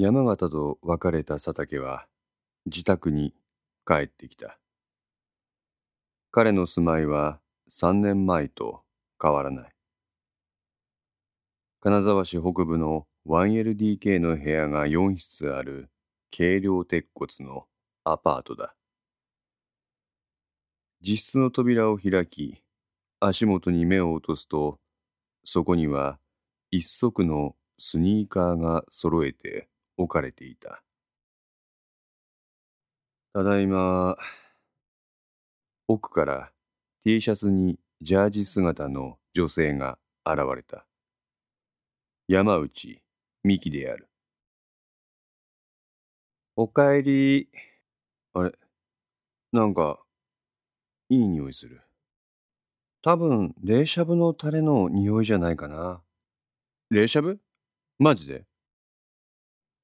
山形と別れた佐竹は自宅に帰ってきた。彼の住まいは3年前と変わらない。金沢市北部の 1LDK の部屋が4室ある軽量鉄骨のアパートだ。自室の扉を開き、足元に目を落とすと、そこには一足のスニーカーが揃えて置かれていた。ただいま、奥から T シャツにジャージ姿の女性が現れた。山内美希である。おかえり。あれ？なんか、いい匂いする。多分、冷しゃぶのタレの匂いじゃないかな。冷しゃぶ？マジで？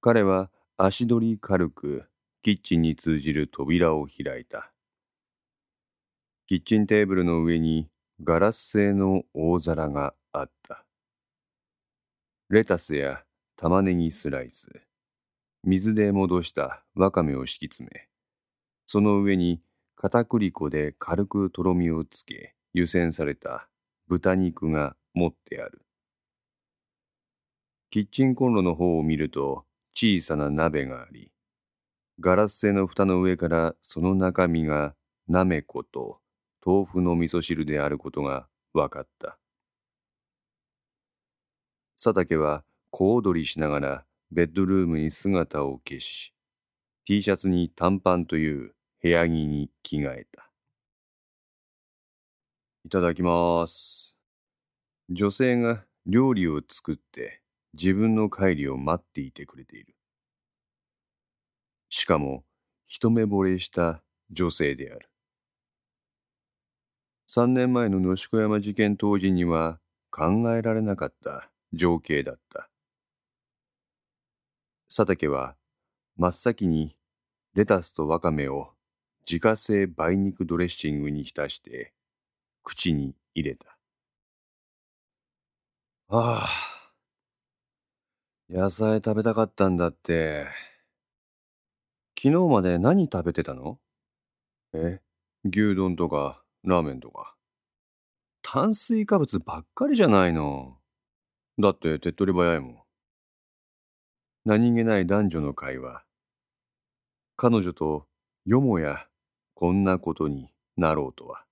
彼は足取り軽くキッチンに通じる扉を開いた。キッチンテーブルの上にガラス製の大皿があった。レタスや玉ねぎスライス、水で戻したわかめを敷き詰め、その上に片栗粉で軽くとろみをつけ、湯煎された豚肉が持ってある。キッチンコンロの方を見ると小さな鍋があり、ガラス製の蓋の上からその中身がなめこと豆腐の味噌汁であることが分かった。佐竹は小躍りしながらベッドルームに姿を消し、T シャツに短パンという部屋着に着替えた。いただきます。女性が料理を作って自分の帰りを待っていてくれている。しかも一目惚れした女性である。3年前の野子山事件当時には考えられなかった情景だった。佐竹は真っ先にレタスとわかめを自家製梅肉ドレッシングに浸して口に入れた。ああ、野菜食べたかったんだって。昨日まで何食べてたの？え？牛丼とかラーメンとか。炭水化物ばっかりじゃないの。だって手っ取り早いもん。何気ない男女の会話。彼女とよもやこんなことになろうとは。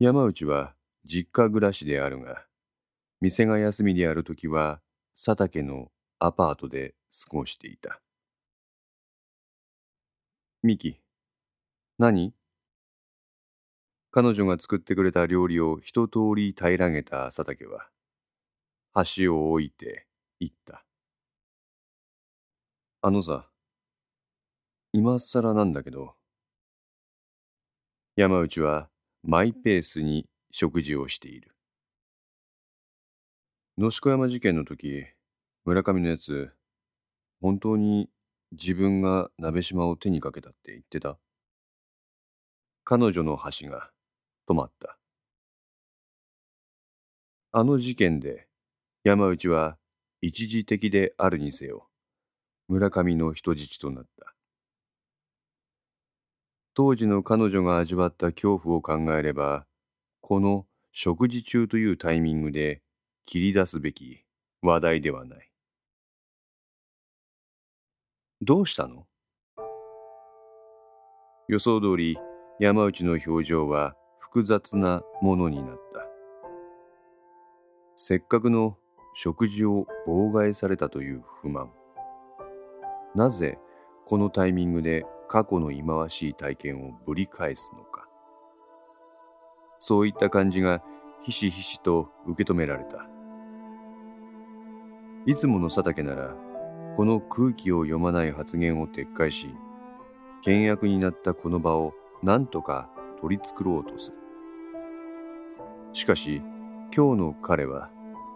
山内は実家暮らしであるが、店が休みであるときは佐竹のアパートで過ごしていた。ミキ、何？彼女が作ってくれた料理を一通り平らげた佐竹は、箸を置いて言った。あのさ、今更なんだけど、山内はマイペースに食事をしている。野子山事件の時、村上のやつ、本当に自分が鍋島を手にかけたって言ってた？彼女の箸が止まった。あの事件で山内は一時的であるにせよ村上の人質となった。当時の彼女が味わった恐怖を考えればこの食事中というタイミングで切り出すべき話題ではない。どうしたの？予想通り山内の表情は複雑なものになった。せっかくの食事を妨害されたという不満。なぜこのタイミングで過去の忌まわしい体験をぶり返すのか。そういった感じがひしひしと受け止められた。いつもの佐竹ならこの空気を読まない発言を撤回し、倹約になったこの場を何とか取り繕おうとする。しかし、今日の彼は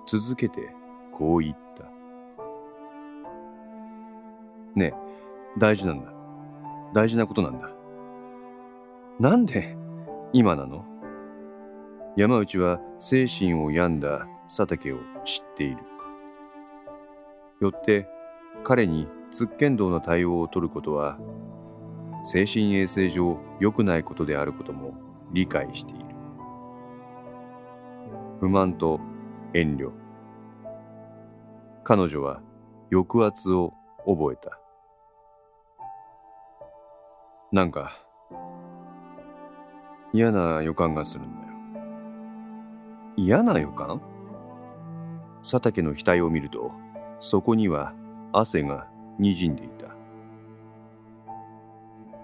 続けてこう言った。ねえ、大事なんだ。大事なことなんだ。なんで今なの？山内は精神を病んだ佐竹を知っている。よって彼につっけんどうな対応を取ることは精神衛生上良くないことであることも理解している。不満と遠慮。彼女は抑圧を覚えた。なんか嫌な予感がするんだよ。嫌な予感？佐竹の額を見るとそこには汗がにじんでいた。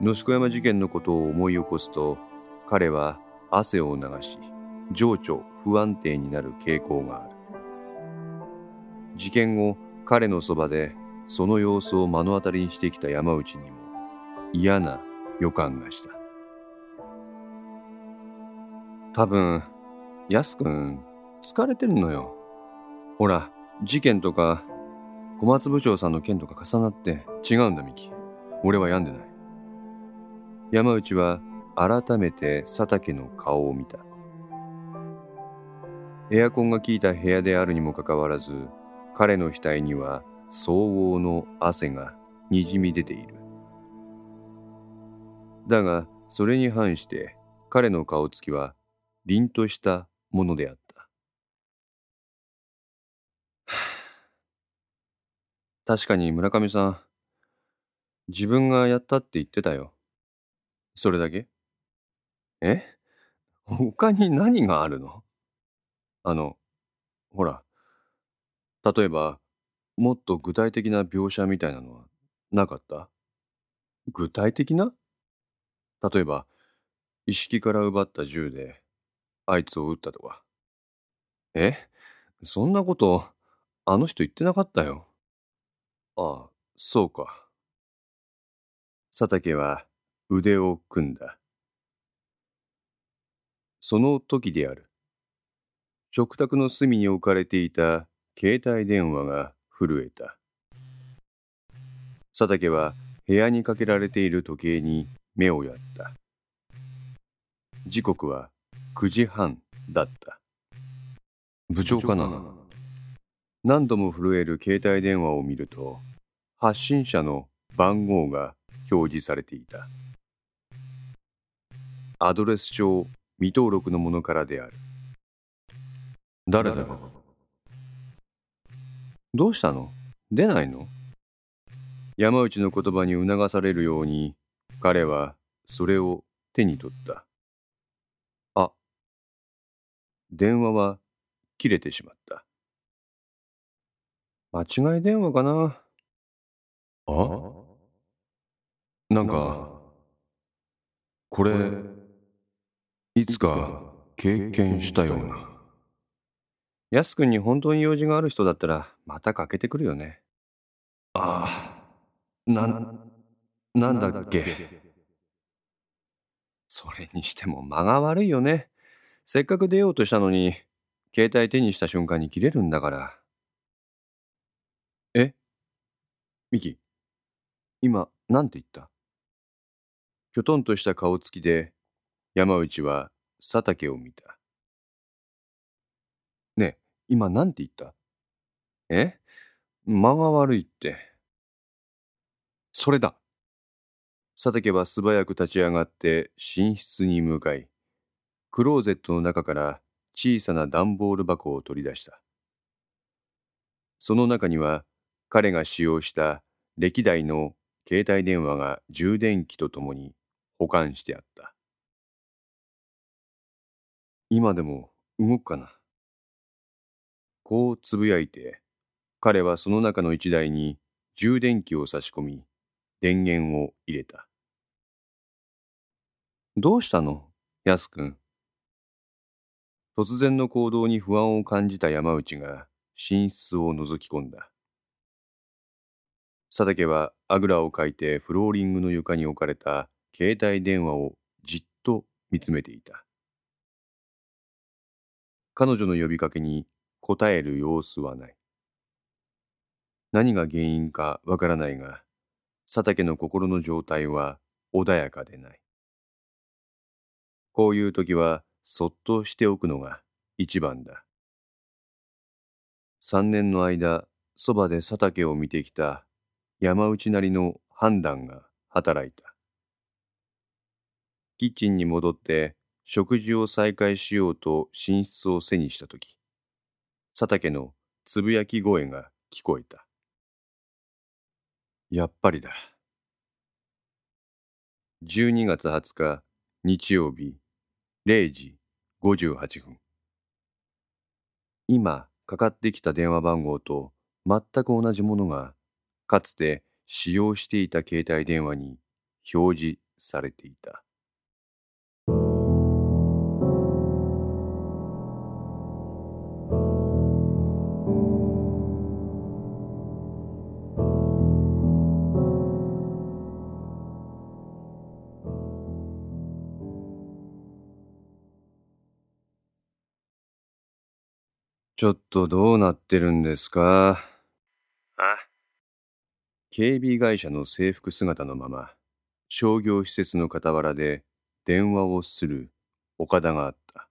野宿山事件のことを思い起こすと彼は汗を流し情緒不安定になる傾向がある。事件後彼のそばでその様子を目の当たりにしてきた山内にも嫌な予感がした。多分やすくん疲れてるのよ。ほら事件とか小松部長さんの件とか重なって違うんだミキ。俺は病んでない。山内は改めて佐竹の顔を見た。エアコンが効いた部屋であるにもかかわらず彼の額には相応の汗がにじみ出ている。だがそれに反して彼の顔つきは凛としたものであった。確かに村上さん。自分がやったって言ってたよ。それだけ？え？他に何があるの？あのほら。例えば、もっと具体的な描写みたいなのはなかった？具体的な？例えば、意識から奪った銃で、あいつを撃ったとか。え？そんなこと、あの人言ってなかったよ。ああ、そうか。佐竹は腕を組んだ。その時である。食卓の隅に置かれていた携帯電話が震えた佐竹は部屋にかけられている時計に目をやった時刻は9時半だった部長かな？何度も震える携帯電話を見ると発信者の番号が表示されていた。アドレス帳未登録のものからである。誰だろう？どうしたの？出ないの？山内の言葉に促されるように彼はそれを手に取った。あ、電話は切れてしまった。間違い電話かなあ？なんか、これ、いつか経験したような。やすくんに本当に用事がある人だったら、またかけてくるよね。ああ、な、なんだっけ？それにしても間が悪いよね。せっかく出ようとしたのに、携帯手にした瞬間に切れるんだから。えミキ、今、なんて言った？きょとんとした顔つきで、山内は佐竹を見た。ねえ今なんて言った？え？間が悪いって。それだ。佐竹は素早く立ち上がって寝室に向かい、クローゼットの中から小さな段ボール箱を取り出した。その中には彼が使用した歴代の携帯電話が充電器とともに保管してあった。今でも動くかな？こうつぶやいて、彼はその中の一台に充電器を差し込み、電源を入れた。どうしたの？やすくん。突然の行動に不安を感じた山内が寝室を覗き込んだ。佐竹はあぐらをかいてフローリングの床に置かれた携帯電話をじっと見つめていた。彼女の呼びかけに答える様子はない。何が原因かわからないが、佐竹の心の状態は穏やかでない。こういう時はそっとしておくのが一番だ。三年の間、そばで佐竹を見てきた山内なりの判断が働いた。キッチンに戻って食事を再開しようと寝室を背にしたとき、佐竹のつぶやき声が聞こえた。やっぱりだ。12月20日日曜日0時58分。今かかってきた電話番号と全く同じものがかつて使用していた携帯電話に表示されていた。ちょっとどうなってるんですか？警備会社の制服姿のまま商業施設の傍らで電話をする岡田があった。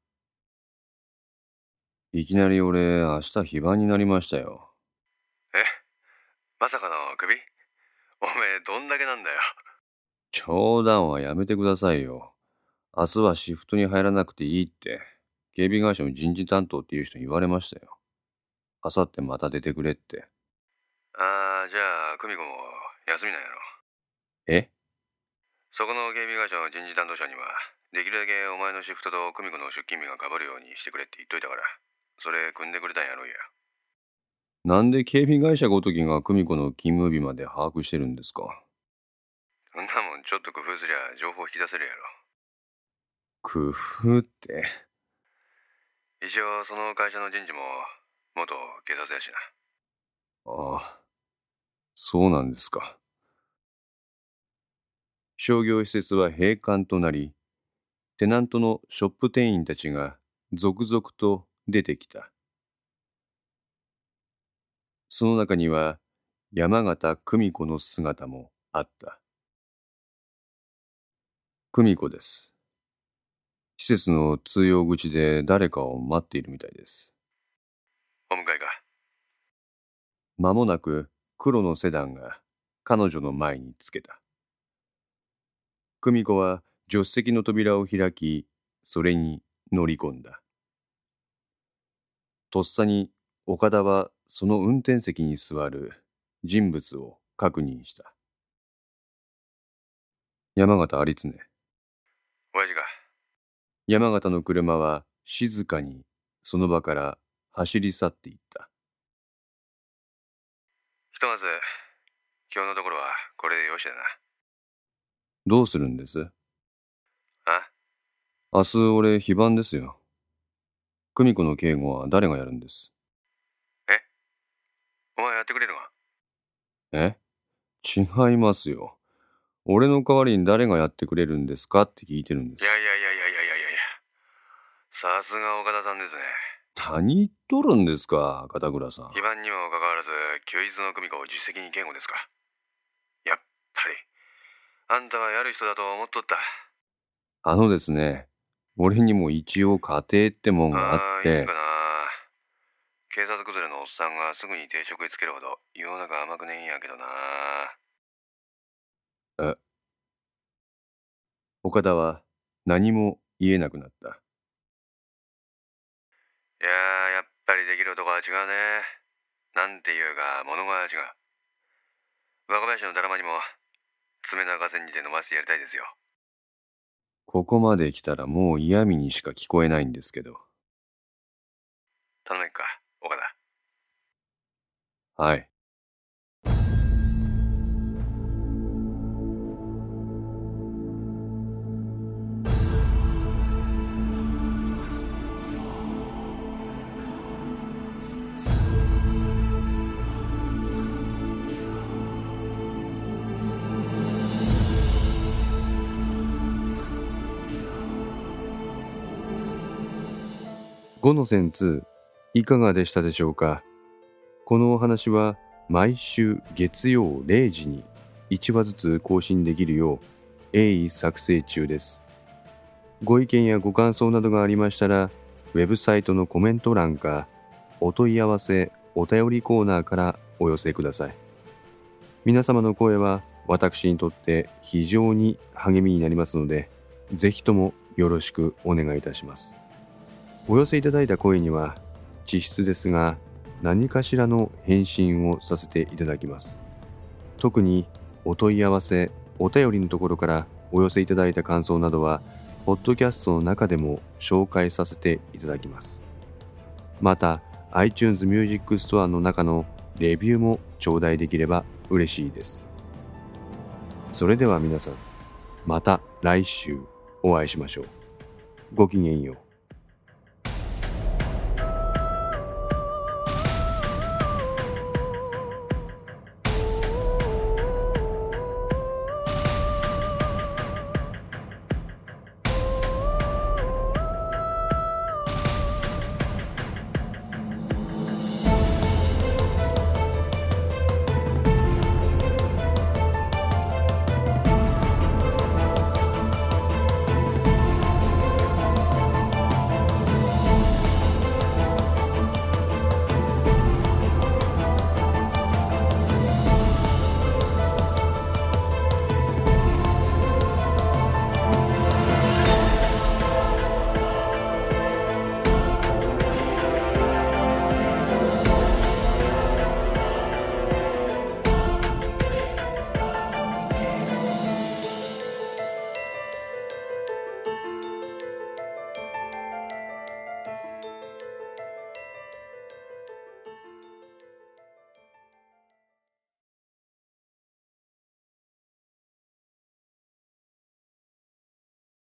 いきなり俺明日非番になりましたよ。え？まさかの首おめえどんだけなんだよ。冗談はやめてくださいよ。明日はシフトに入らなくていいって警備会社の人事担当っていう人に言われましたよ。明後日また出てくれって。ああ、じゃあ、久美子も休みなんやろ？え？そこの警備会社の人事担当者には、できるだけお前のシフトと久美子の出勤日が被るようにしてくれって言っといたから、それ組んでくれたんやろいや。なんで警備会社ごときが久美子の勤務日まで把握してるんですか？そんなもんちょっと工夫すりゃ情報引き出せるやろ。工夫って？一応その会社の人事も元警察やしな。ああそうなんですか。商業施設は閉館となりテナントのショップ店員たちが続々と出てきた。その中には山形久美子の姿もあった。久美子です。施設の通用口で誰かを待っているみたいです。お迎えか。間もなく黒のセダンが彼女の前につけた。久美子は助手席の扉を開き、それに乗り込んだ。とっさに岡田はその運転席に座る人物を確認した。山形有常。親父か。山形の車は静かにその場から走り去っていった。ひとまず、今日のところはこれでよしだな。どうするんです？あ？明日俺非番ですよ。久美子の警護は誰がやるんです？お前やってくれるわ。え？違いますよ。俺の代わりに誰がやってくれるんですかって聞いてるんですい。やいやいやいやいやいやいやいや。さすが岡田さんですね。何言っとるんですか、片倉さん。非番にもかかわらず、休日の久美子を自主的に警護ですか。やっぱり、あんたはやる人だと思っとった。あのですね、俺にも一応家庭ってもんがあってあーいいか、な。警察崩れのおっさんがすぐに定職につけるほど世の中甘くねえんやけどな。岡田は何も言えなくなった。いやー、やっぱりできる男は違うね。なんていうか、物が違う。若林のドラマにも、爪の赤線にて飲ませてやりたいですよ。ここまで来たらもう嫌味にしか聞こえないんですけど。頼めんか、岡田。はい。5の線2いかがでしたでしょうか？このお話は毎週月曜0時に1話ずつ更新できるよう鋭意作成中です。ご意見やご感想などがありましたら、ウェブサイトのコメント欄かお問い合わせお便りコーナーからお寄せください。皆様の声は私にとって非常に励みになりますので、ぜひともよろしくお願いいたします。お寄せいただいた声には、実質ですが何かしらの返信をさせていただきます。特にお問い合わせ、お便りのところからお寄せいただいた感想などは、ポッドキャストの中でも紹介させていただきます。また、iTunes Music Store の中のレビューも頂戴できれば嬉しいです。それでは皆さん、また来週お会いしましょう。ごきげんよう。